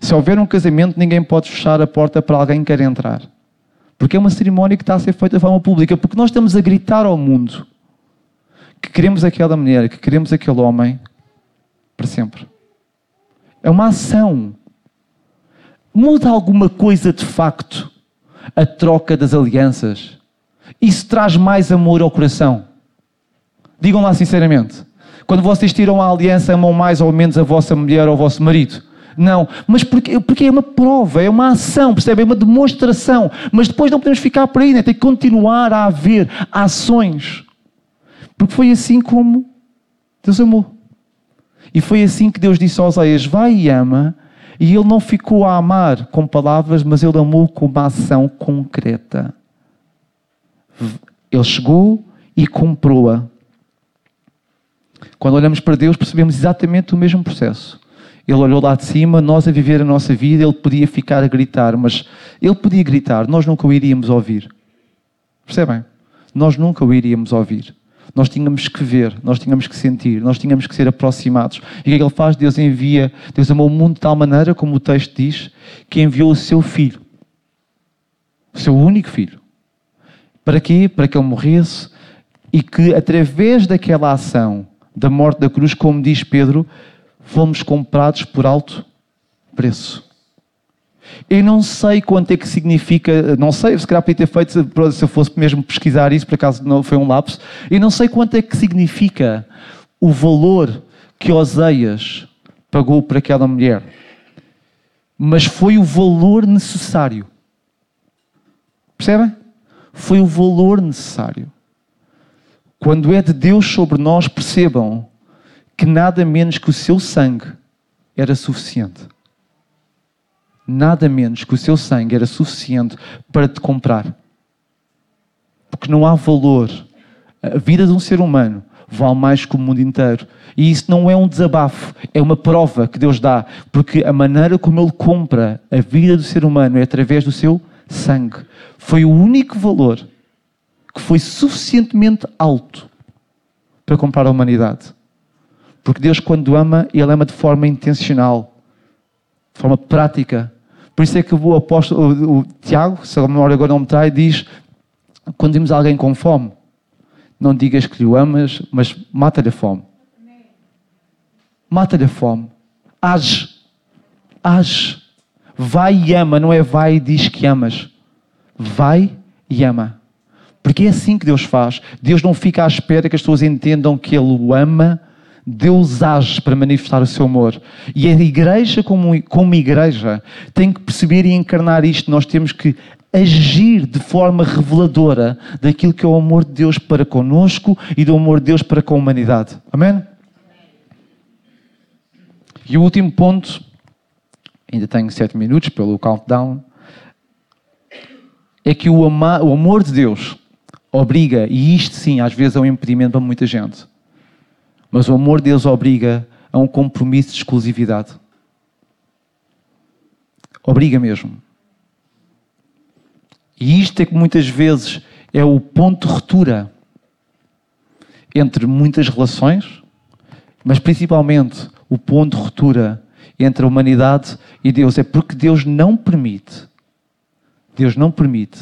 A: Se houver um casamento, ninguém pode fechar a porta para alguém que quer entrar. Porque é uma cerimónia que está a ser feita de forma pública, porque nós estamos a gritar ao mundo que queremos aquela mulher, que queremos aquele homem para sempre. É uma ação. Muda alguma coisa de facto a troca das alianças. Isso traz mais amor ao coração. Digam lá sinceramente. Quando vocês tiram a aliança, amam mais ou menos a vossa mulher ou o vosso marido? Não, mas porque, porque é uma prova, é uma ação, percebe? É uma demonstração. Mas depois não podemos ficar por aí, né? tem que continuar a haver ações. Porque foi assim como Deus amou. E foi assim que Deus disse aos Oséias: Vai e ama e ele não ficou a amar com palavras, mas ele amou com uma ação concreta. Ele chegou e comprou-a. Quando olhamos para Deus, percebemos exatamente o mesmo processo. Ele olhou lá de cima, nós a viver a nossa vida, ele podia ficar a gritar, mas ele podia gritar, nós nunca o iríamos ouvir. Percebem? Nós nunca o iríamos ouvir. Nós tínhamos que ver, nós tínhamos que sentir, nós tínhamos que ser aproximados. E o que é que ele faz? Deus envia, Deus amou o mundo de tal maneira, como o texto diz, que enviou o seu filho. O seu único filho. Para quê? Para que ele morresse e que através daquela ação da morte da cruz, como diz Pedro, fomos comprados por alto preço. Eu não sei quanto é que significa, não sei, se calhar podia ter feito, se eu fosse mesmo pesquisar isso, por acaso não foi um lapso, eu não sei quanto é que significa o valor que Oseias pagou por aquela mulher. Mas foi o valor necessário. Percebem? Foi o valor necessário. Quando é de Deus sobre nós, percebam que nada menos que o seu sangue era suficiente nada menos que o seu sangue era suficiente para te comprar. Porque não há valor. A vida de um ser humano vale mais que o mundo inteiro. E isso não é um desabafo, é uma prova que Deus dá. Porque a maneira como Ele compra a vida do ser humano é através do seu sangue. Foi o único valor que foi suficientemente alto para comprar a humanidade. Porque Deus, quando ama, Ele ama de forma intencional, de forma prática. Por isso é que o apóstolo, o, Tiago, se a memória agora não me trai, diz: quando vimos alguém com fome, não digas que o amas, mas mata-lhe a fome. Mata-lhe a fome. Age. Age. Vai e ama, não é vai e diz que amas. Vai e ama. Porque é assim que Deus faz. Deus não fica à espera que as pessoas entendam que Ele o ama Deus age para manifestar o seu amor. E a igreja, como, como igreja, tem que perceber e encarnar isto. Nós temos que agir de forma reveladora daquilo que é o amor de Deus para conosco e do amor de Deus para com a humanidade. Amém? E o último ponto, ainda tenho sete minutos pelo countdown, é que o, ama, o amor de Deus obriga, e isto sim às vezes é um impedimento para muita gente, mas o amor de Deus obriga a um compromisso de exclusividade. Obriga mesmo. E isto é que muitas vezes é o ponto de ruptura entre muitas relações, mas principalmente o ponto de ruptura entre a humanidade e Deus. É porque Deus não permite, Deus não permite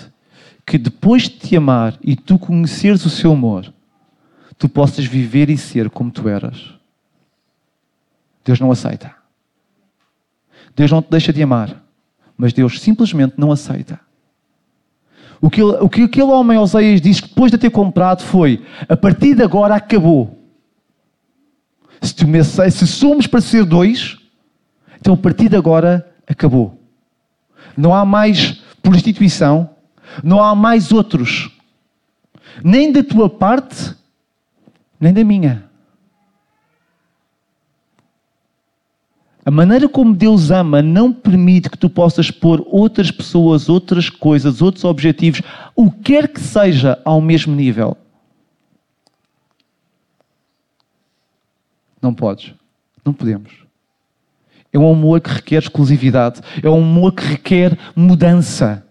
A: que depois de te amar e tu conheceres o seu amor, tu possas viver e ser como tu eras. Deus não aceita. Deus não te deixa de amar, mas Deus simplesmente não aceita. O que, o que aquele homem Oseias disse depois de ter comprado foi: a partir de agora acabou. Se, tu me se somos para ser dois, então a partir de agora acabou. Não há mais prostituição, não há mais outros. Nem da tua parte, nem da minha. A maneira como Deus ama não permite que tu possas pôr outras pessoas, outras coisas, outros objetivos, o que quer que seja, ao mesmo nível. Não podes. Não podemos. É um amor que requer exclusividade. É um amor que requer mudança.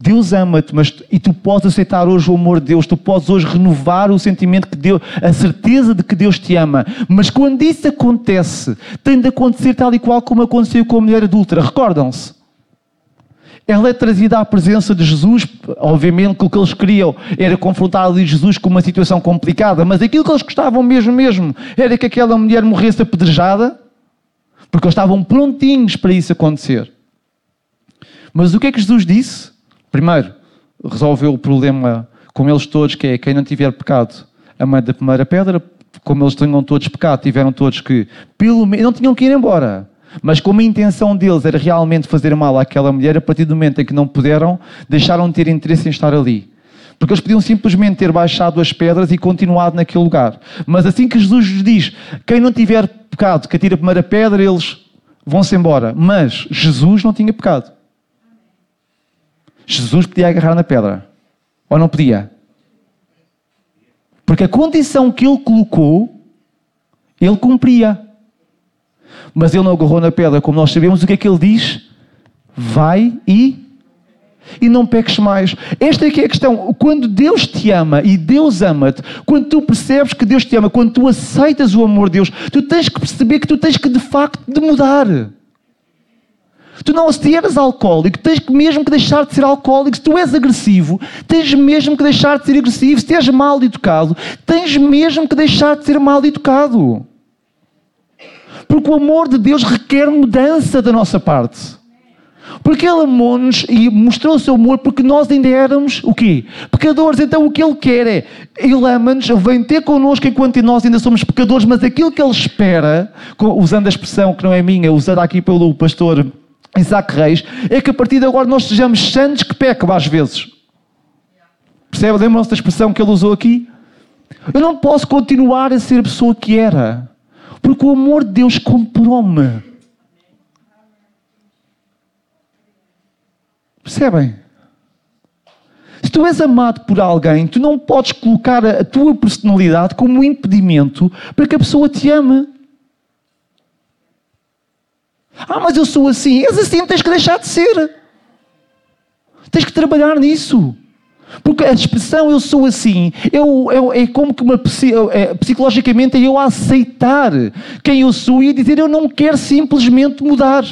A: Deus ama-te, mas e tu podes aceitar hoje o amor de Deus, tu podes hoje renovar o sentimento que Deus, a certeza de que Deus te ama. Mas quando isso acontece, tem de acontecer tal e qual como aconteceu com a mulher adulta. Recordam-se? Ela é trazida à presença de Jesus, obviamente que o que eles queriam era confrontar ali Jesus com uma situação complicada, mas aquilo que eles gostavam mesmo, mesmo, era que aquela mulher morresse apedrejada, porque eles estavam prontinhos para isso acontecer. Mas o que é que Jesus disse? Primeiro, resolveu o problema com eles todos, que é quem não tiver pecado, a mãe da primeira pedra, como eles tinham todos pecado, tiveram todos que, pelo menos, não tinham que ir embora. Mas como a intenção deles era realmente fazer mal àquela mulher, a partir do momento em que não puderam, deixaram de ter interesse em estar ali. Porque eles podiam simplesmente ter baixado as pedras e continuado naquele lugar. Mas assim que Jesus lhes diz, quem não tiver pecado, que atira a primeira pedra, eles vão-se embora. Mas Jesus não tinha pecado. Jesus podia agarrar na pedra. Ou não podia? Porque a condição que ele colocou, ele cumpria. Mas ele não agarrou na pedra, como nós sabemos, o que é que ele diz? Vai e. e não peques mais. Esta é que é a questão. Quando Deus te ama e Deus ama-te, quando tu percebes que Deus te ama, quando tu aceitas o amor de Deus, tu tens que perceber que tu tens que de facto de mudar. Tu não se eres alcoólico, tens mesmo que deixar de ser alcoólico. Se tu és agressivo, tens mesmo que deixar de ser agressivo. Se és mal educado, tens mesmo que deixar de ser mal educado. Porque o amor de Deus requer mudança da nossa parte. Porque Ele amou-nos e mostrou o seu amor porque nós ainda éramos o quê? Pecadores. Então o que Ele quer é, Ele ama-nos, vem ter connosco enquanto nós ainda somos pecadores, mas aquilo que Ele espera, usando a expressão que não é minha, usada aqui pelo pastor Isaac Reis, é que a partir de agora nós sejamos santos que pecam às vezes. Percebe? Lembram-se da expressão que ele usou aqui? Eu não posso continuar a ser a pessoa que era, porque o amor de Deus comprou-me. Percebem? Se tu és amado por alguém, tu não podes colocar a tua personalidade como um impedimento para que a pessoa te ame. Ah, mas eu sou assim. És assim, tens que deixar de ser. Tens que trabalhar nisso. Porque a expressão eu sou assim eu, eu, é como que uma, é, psicologicamente é eu aceitar quem eu sou e dizer eu não quero simplesmente mudar.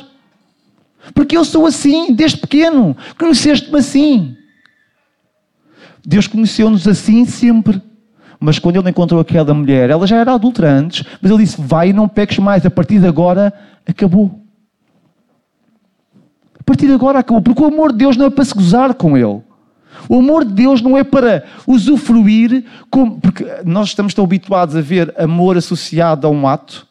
A: Porque eu sou assim, desde pequeno. Conheceste-me assim. Deus conheceu-nos assim sempre. Mas quando ele encontrou aquela mulher, ela já era adulta antes, mas ele disse: Vai não peques mais, a partir de agora acabou. Partir de agora acabou. Porque o amor de Deus não é para se gozar com ele. O amor de Deus não é para usufruir, como, porque nós estamos tão habituados a ver amor associado a um ato,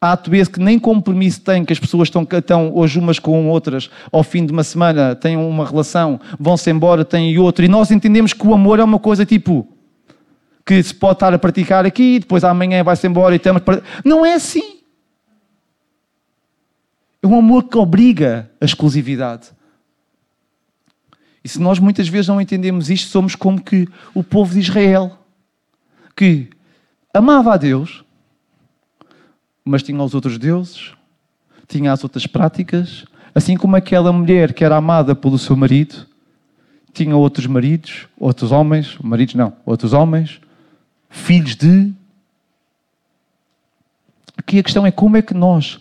A: ato esse que nem compromisso tem, que as pessoas estão, estão hoje umas com outras, ao fim de uma semana têm uma relação, vão-se embora, têm outro, e nós entendemos que o amor é uma coisa tipo que se pode estar a praticar aqui, depois amanhã vai-se embora e estamos. Não é assim. É um amor que obriga a exclusividade. E se nós muitas vezes não entendemos isto, somos como que o povo de Israel, que amava a Deus, mas tinha os outros deuses, tinha as outras práticas, assim como aquela mulher que era amada pelo seu marido, tinha outros maridos, outros homens, maridos não, outros homens, filhos de. Aqui a questão é como é que nós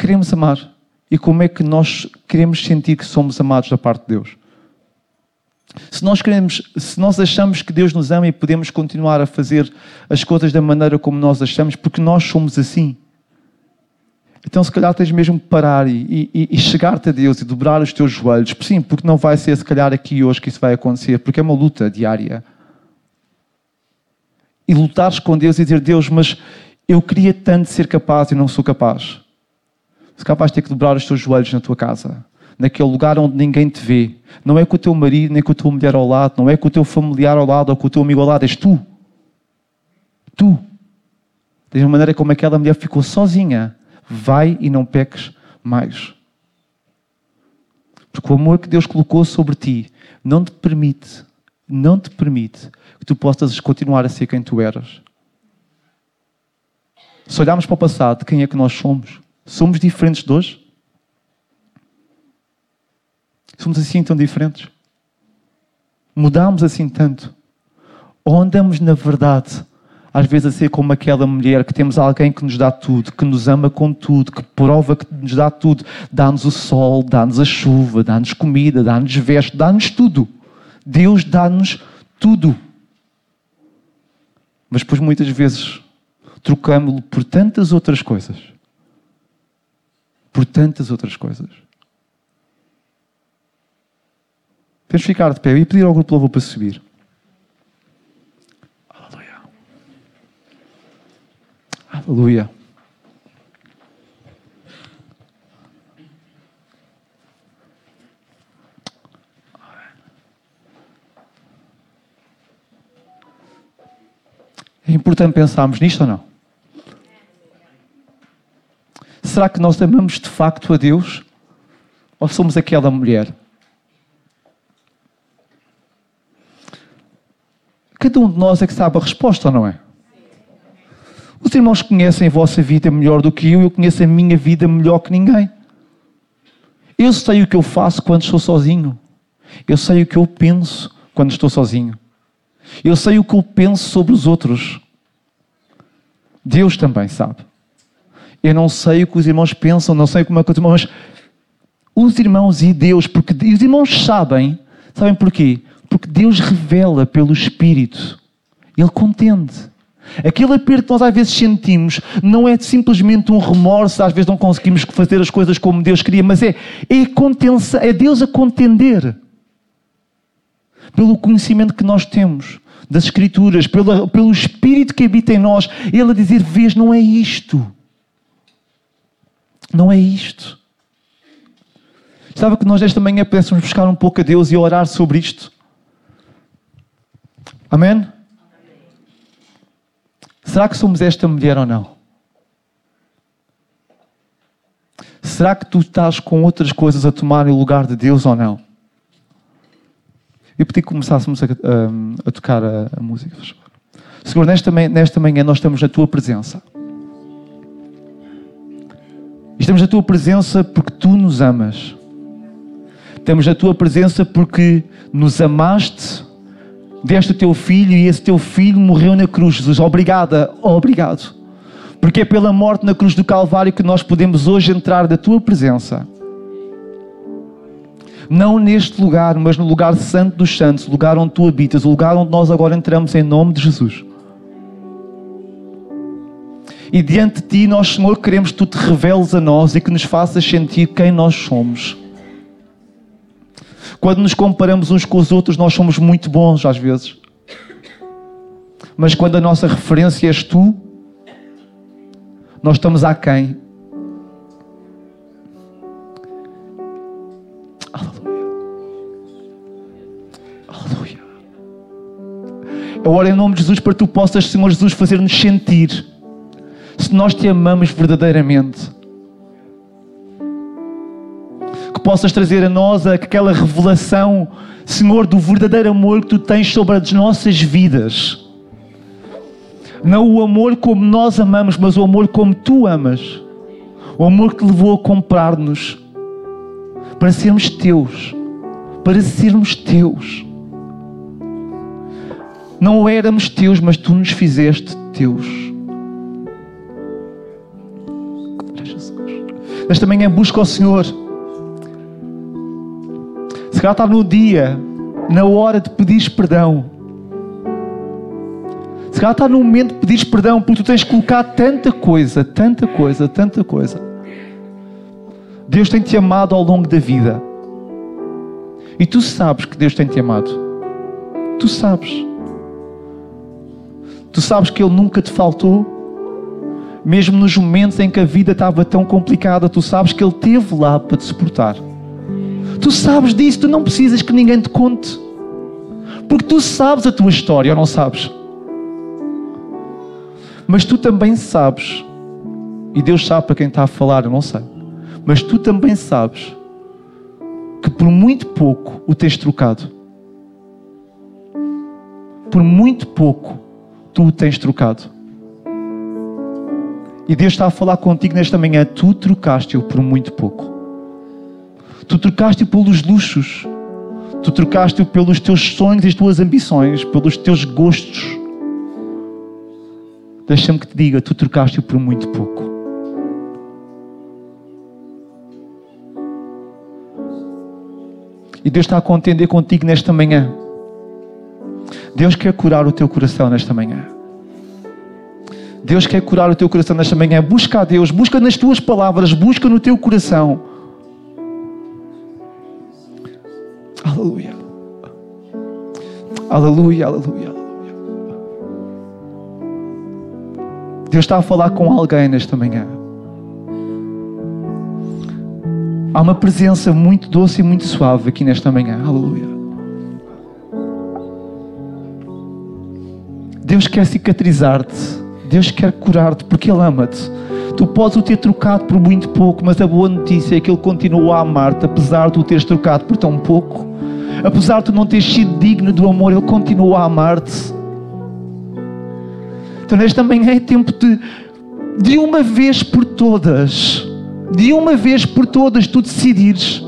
A: queremos amar e como é que nós queremos sentir que somos amados da parte de Deus. Se nós queremos, se nós achamos que Deus nos ama e podemos continuar a fazer as coisas da maneira como nós achamos, porque nós somos assim. Então, se calhar, tens mesmo que parar e, e, e chegar-te a Deus e dobrar os teus joelhos. Sim, porque não vai ser, se calhar, aqui hoje que isso vai acontecer, porque é uma luta diária. E lutares com Deus e dizer: Deus, mas eu queria tanto ser capaz e não sou capaz. Se capaz de ter que dobrar os teus joelhos na tua casa naquele lugar onde ninguém te vê. Não é com o teu marido, nem com a tua mulher ao lado, não é com o teu familiar ao lado ou com o teu amigo ao lado, és tu. Tu. Da mesma maneira como aquela mulher ficou sozinha, vai e não peques mais. Porque o amor que Deus colocou sobre ti não te permite, não te permite que tu possas continuar a ser quem tu eras. Se olharmos para o passado, quem é que nós somos? Somos diferentes de hoje? Somos assim tão diferentes? Mudamos assim tanto? Ou andamos na verdade, às vezes a ser como aquela mulher que temos alguém que nos dá tudo, que nos ama com tudo, que prova que nos dá tudo, dá-nos o sol, dá-nos a chuva, dá-nos comida, dá-nos veste, dá-nos tudo. Deus dá-nos tudo. Mas depois muitas vezes trocamos-lo por tantas outras coisas. Por tantas outras coisas. Temos ficar de pé e pedir ao grupo louvor para subir. Aleluia. Aleluia. É importante pensarmos nisto ou não? Será que nós amamos de facto a Deus? Ou somos aquela mulher Cada um de nós é que sabe a resposta, não é? Os irmãos conhecem a vossa vida melhor do que eu, eu conheço a minha vida melhor que ninguém. Eu sei o que eu faço quando estou sozinho. Eu sei o que eu penso quando estou sozinho. Eu sei o que eu penso sobre os outros. Deus também sabe. Eu não sei o que os irmãos pensam, não sei como é que os irmãos. Os irmãos e Deus, porque os irmãos sabem, sabem porquê? Porque Deus revela pelo Espírito. Ele contende. Aquele aperto que nós às vezes sentimos não é simplesmente um remorso, às vezes não conseguimos fazer as coisas como Deus queria, mas é, é, contença, é Deus a contender. Pelo conhecimento que nós temos das Escrituras, pelo, pelo Espírito que habita em nós, Ele a dizer: Vês, não é isto. Não é isto. Sabe que nós esta manhã pudéssemos buscar um pouco a Deus e orar sobre isto? Amém? Será que somos esta mulher ou não? Será que tu estás com outras coisas a tomar em lugar de Deus ou não? Eu pedi que começássemos a, a, a tocar a, a música. Senhor, nesta, nesta manhã nós estamos na tua presença. Estamos na tua presença porque tu nos amas. Estamos na tua presença porque nos amaste deste teu filho e esse teu filho morreu na cruz. Jesus, obrigada, obrigado. Porque é pela morte na cruz do Calvário que nós podemos hoje entrar da tua presença. Não neste lugar, mas no lugar santo dos santos, o lugar onde tu habitas, o lugar onde nós agora entramos em nome de Jesus. E diante de ti, nós, Senhor, queremos que tu te reveles a nós e que nos faças sentir quem nós somos. Quando nos comparamos uns com os outros, nós somos muito bons às vezes. Mas quando a nossa referência és tu, nós estamos aquém. Aleluia. Aleluia. Eu oro em nome de Jesus para que tu possas, Senhor Jesus, fazer-nos sentir se nós te amamos verdadeiramente que possas trazer a nós aquela revelação, Senhor, do verdadeiro amor que tu tens sobre as nossas vidas. Não o amor como nós amamos, mas o amor como tu amas. O amor que te levou a comprar-nos para sermos teus. Para sermos teus. Não éramos teus, mas tu nos fizeste teus. Esta manhã busca o Senhor se calhar está no dia, na hora de pedir perdão. Se calhar está no momento de pedir perdão, porque tu tens colocado tanta coisa, tanta coisa, tanta coisa. Deus tem te amado ao longo da vida. E tu sabes que Deus tem te amado. Tu sabes. Tu sabes que Ele nunca te faltou. Mesmo nos momentos em que a vida estava tão complicada, tu sabes que Ele esteve lá para te suportar. Tu sabes disso, tu não precisas que ninguém te conte. Porque tu sabes a tua história ou não sabes? Mas tu também sabes, e Deus sabe para quem está a falar, eu não sei, mas tu também sabes que por muito pouco o tens trocado. Por muito pouco tu o tens trocado. E Deus está a falar contigo nesta manhã, tu trocaste-o por muito pouco. Tu trocaste-o pelos luxos. Tu trocaste-o pelos teus sonhos e as tuas ambições, pelos teus gostos. Deixa-me que te diga, tu trocaste-o por muito pouco. E Deus está a contender contigo nesta manhã. Deus quer curar o teu coração nesta manhã. Deus quer curar o teu coração nesta manhã. Busca a Deus, busca nas tuas palavras, busca no teu coração. Aleluia. Aleluia, aleluia, Deus está a falar com alguém nesta manhã. Há uma presença muito doce e muito suave aqui nesta manhã. Aleluia. Deus quer cicatrizar-te. Deus quer curar-te porque Ele ama-te. Tu podes o ter trocado por muito pouco, mas a boa notícia é que Ele continua a amar-te, apesar de o teres trocado por tão pouco. Apesar de tu não teres sido digno do amor, Ele continua a amar-te. Então, nesta manhã é tempo de, de uma vez por todas, de uma vez por todas, tu decidires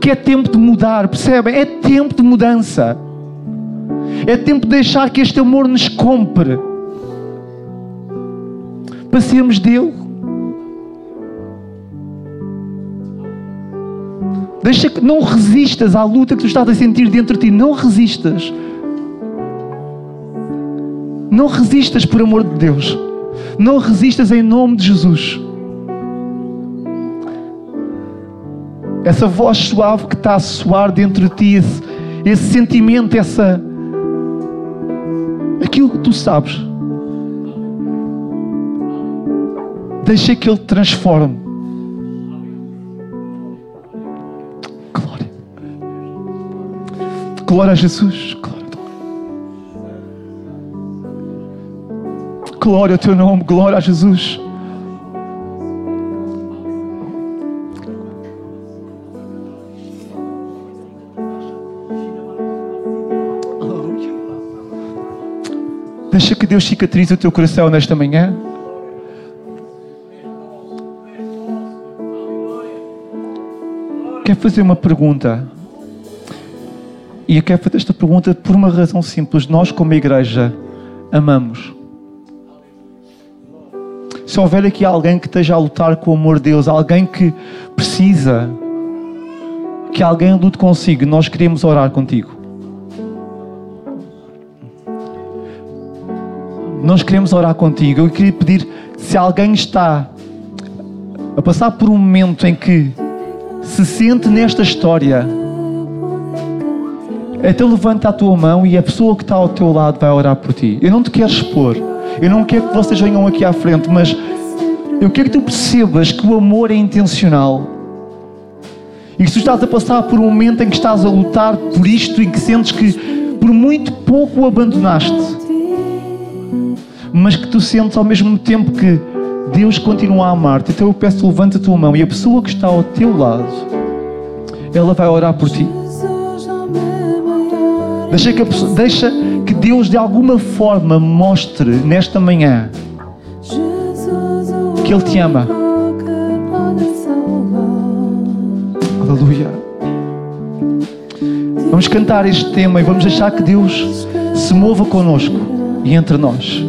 A: que é tempo de mudar, percebem? É tempo de mudança. É tempo de deixar que este amor nos compre para sermos dele. Deixa que não resistas à luta que tu estás a sentir dentro de ti. Não resistas. Não resistas por amor de Deus. Não resistas em nome de Jesus. Essa voz suave que está a soar dentro de ti, esse, esse sentimento, essa. aquilo que tu sabes. Deixa que Ele transforme. Glória. Glória a Jesus. Glória. Glória ao teu nome. Glória a Jesus. Deixa que Deus cicatrize o teu coração nesta manhã. Quero fazer uma pergunta. E eu quero fazer esta pergunta por uma razão simples. Nós, como igreja, amamos. Se houver aqui alguém que esteja a lutar com o amor de Deus, alguém que precisa que alguém lute consigo, nós queremos orar contigo. Nós queremos orar contigo. Eu queria pedir, se alguém está a passar por um momento em que se sente nesta história, então levanta a tua mão e a pessoa que está ao teu lado vai orar por ti. Eu não te quero expor, eu não quero que vocês venham aqui à frente, mas eu quero que tu percebas que o amor é intencional. E que se tu estás a passar por um momento em que estás a lutar por isto e que sentes que por muito pouco o abandonaste, mas que tu sentes ao mesmo tempo que Deus continua a amar-te, então eu peço levanta a tua mão e a pessoa que está ao teu lado, ela vai orar por ti. Deixa que, pessoa, deixa que Deus de alguma forma mostre nesta manhã que Ele te ama. Aleluia. Vamos cantar este tema e vamos deixar que Deus se mova connosco e entre nós.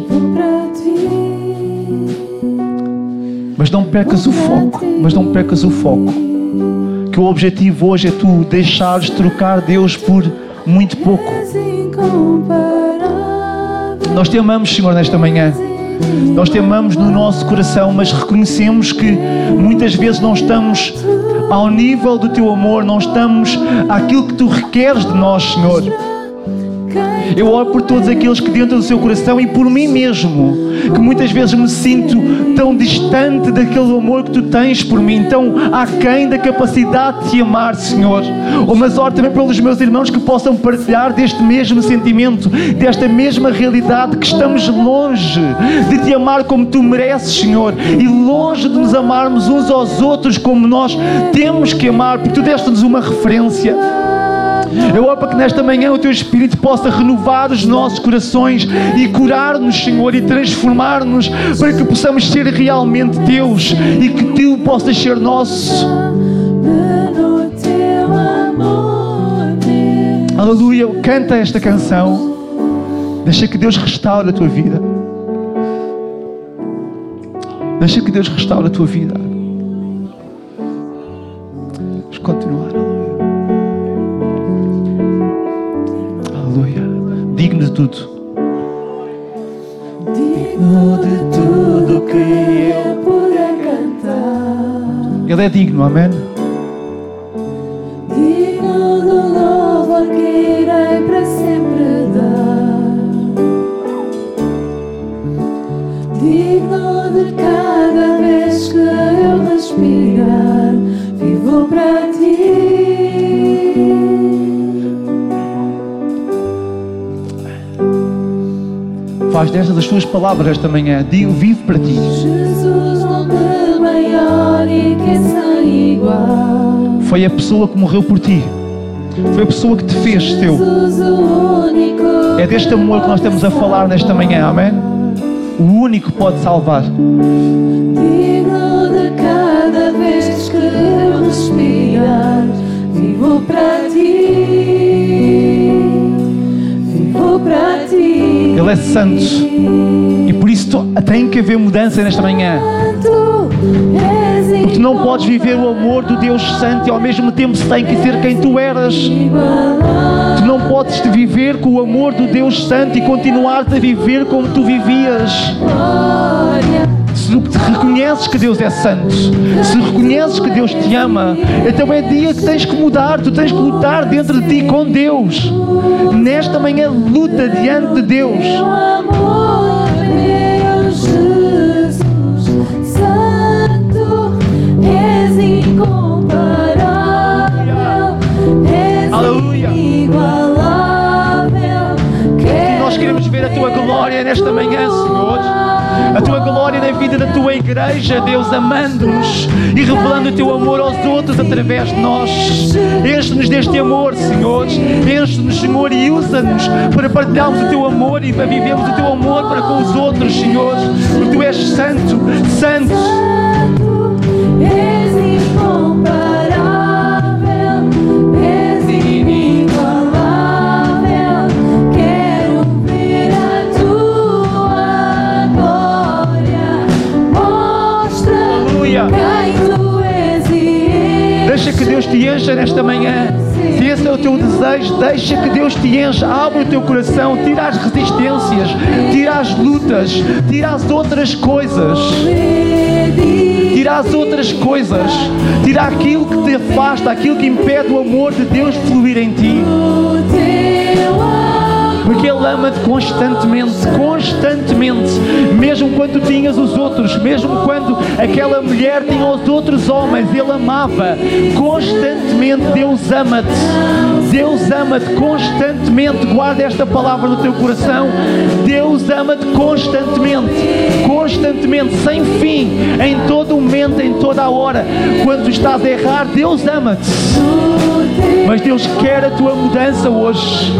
A: Não percas o foco, mas não percas o foco. Que o objetivo hoje é tu deixares trocar Deus por muito pouco. Nós te amamos, Senhor, nesta manhã. Nós te amamos no nosso coração, mas reconhecemos que muitas vezes não estamos ao nível do teu amor, não estamos àquilo que tu requeres de nós, Senhor. Eu oro por todos aqueles que dentro do seu coração e por mim mesmo, que muitas vezes me sinto tão distante daquele amor que tu tens por mim, tão aquém da capacidade de te amar, Senhor. Oh, mas oro também pelos meus irmãos que possam partilhar deste mesmo sentimento, desta mesma realidade, que estamos longe de te amar como tu mereces, Senhor, e longe de nos amarmos uns aos outros como nós temos que amar, porque tu deste-nos uma referência. Eu oro para que nesta manhã o Teu Espírito possa renovar os nossos corações e curar-nos, Senhor, e transformar-nos para que possamos ser realmente Teus e que Tu possas ser nosso. Aleluia, canta esta canção. Deixa que Deus restaure a tua vida. Deixa que Deus restaure a tua vida. Tudo.
B: Digno de tudo que eu puder cantar.
A: Ele é digno, amém? palavra esta manhã. Digo, vivo para ti.
B: Jesus, nome maior e que é sem igual.
A: Foi a pessoa que morreu por ti. Foi a pessoa que te fez teu. É deste amor que nós estamos a falar nesta manhã, amém? O único pode salvar.
B: Digo de cada vez que respirar, vivo para ti, vivo para ti
A: é santo. E por isso tem que haver mudança nesta manhã. Porque não podes viver o amor do Deus Santo e ao mesmo tempo tem que ser quem tu eras. Tu não podes te viver com o amor do Deus Santo e continuar a viver como tu vivias. Se reconheces que Deus é santo, se reconheces que Deus te ama, então é dia que tens que mudar, tu tens que lutar dentro de ti com Deus. Nesta manhã, luta diante de Deus.
B: amor, Deus Jesus, Santo, és incomparável, és
A: Aleluia.
B: inigualável.
A: Nós queremos ver a tua glória nesta manhã, Senhor. A tua glória na vida da tua igreja, Deus, amando-nos e revelando o teu amor aos outros através de nós. Enche-nos deste amor, Senhor. Enche-nos, Senhor, e usa-nos para partilharmos o teu amor e para vivermos o teu amor para com os outros, Senhor. Porque tu és santo, santo. Deus te encha nesta manhã. Se esse é o teu desejo, deixa que Deus te encha. Abre o teu coração, tira as resistências, tira as lutas, tira as outras coisas. Tira as outras coisas. Tira aquilo que te afasta, aquilo que impede o amor de Deus fluir em ti. Porque Ele ama-te constantemente, constantemente. Mesmo quando tinhas os outros, mesmo quando aquela mulher tinha os outros homens, Ele amava constantemente. Deus ama-te. Deus ama-te constantemente. Guarda esta palavra no teu coração. Deus ama-te constantemente, constantemente, sem fim, em todo momento, em toda a hora. Quando estás a errar, Deus ama-te. Mas Deus quer a tua mudança hoje.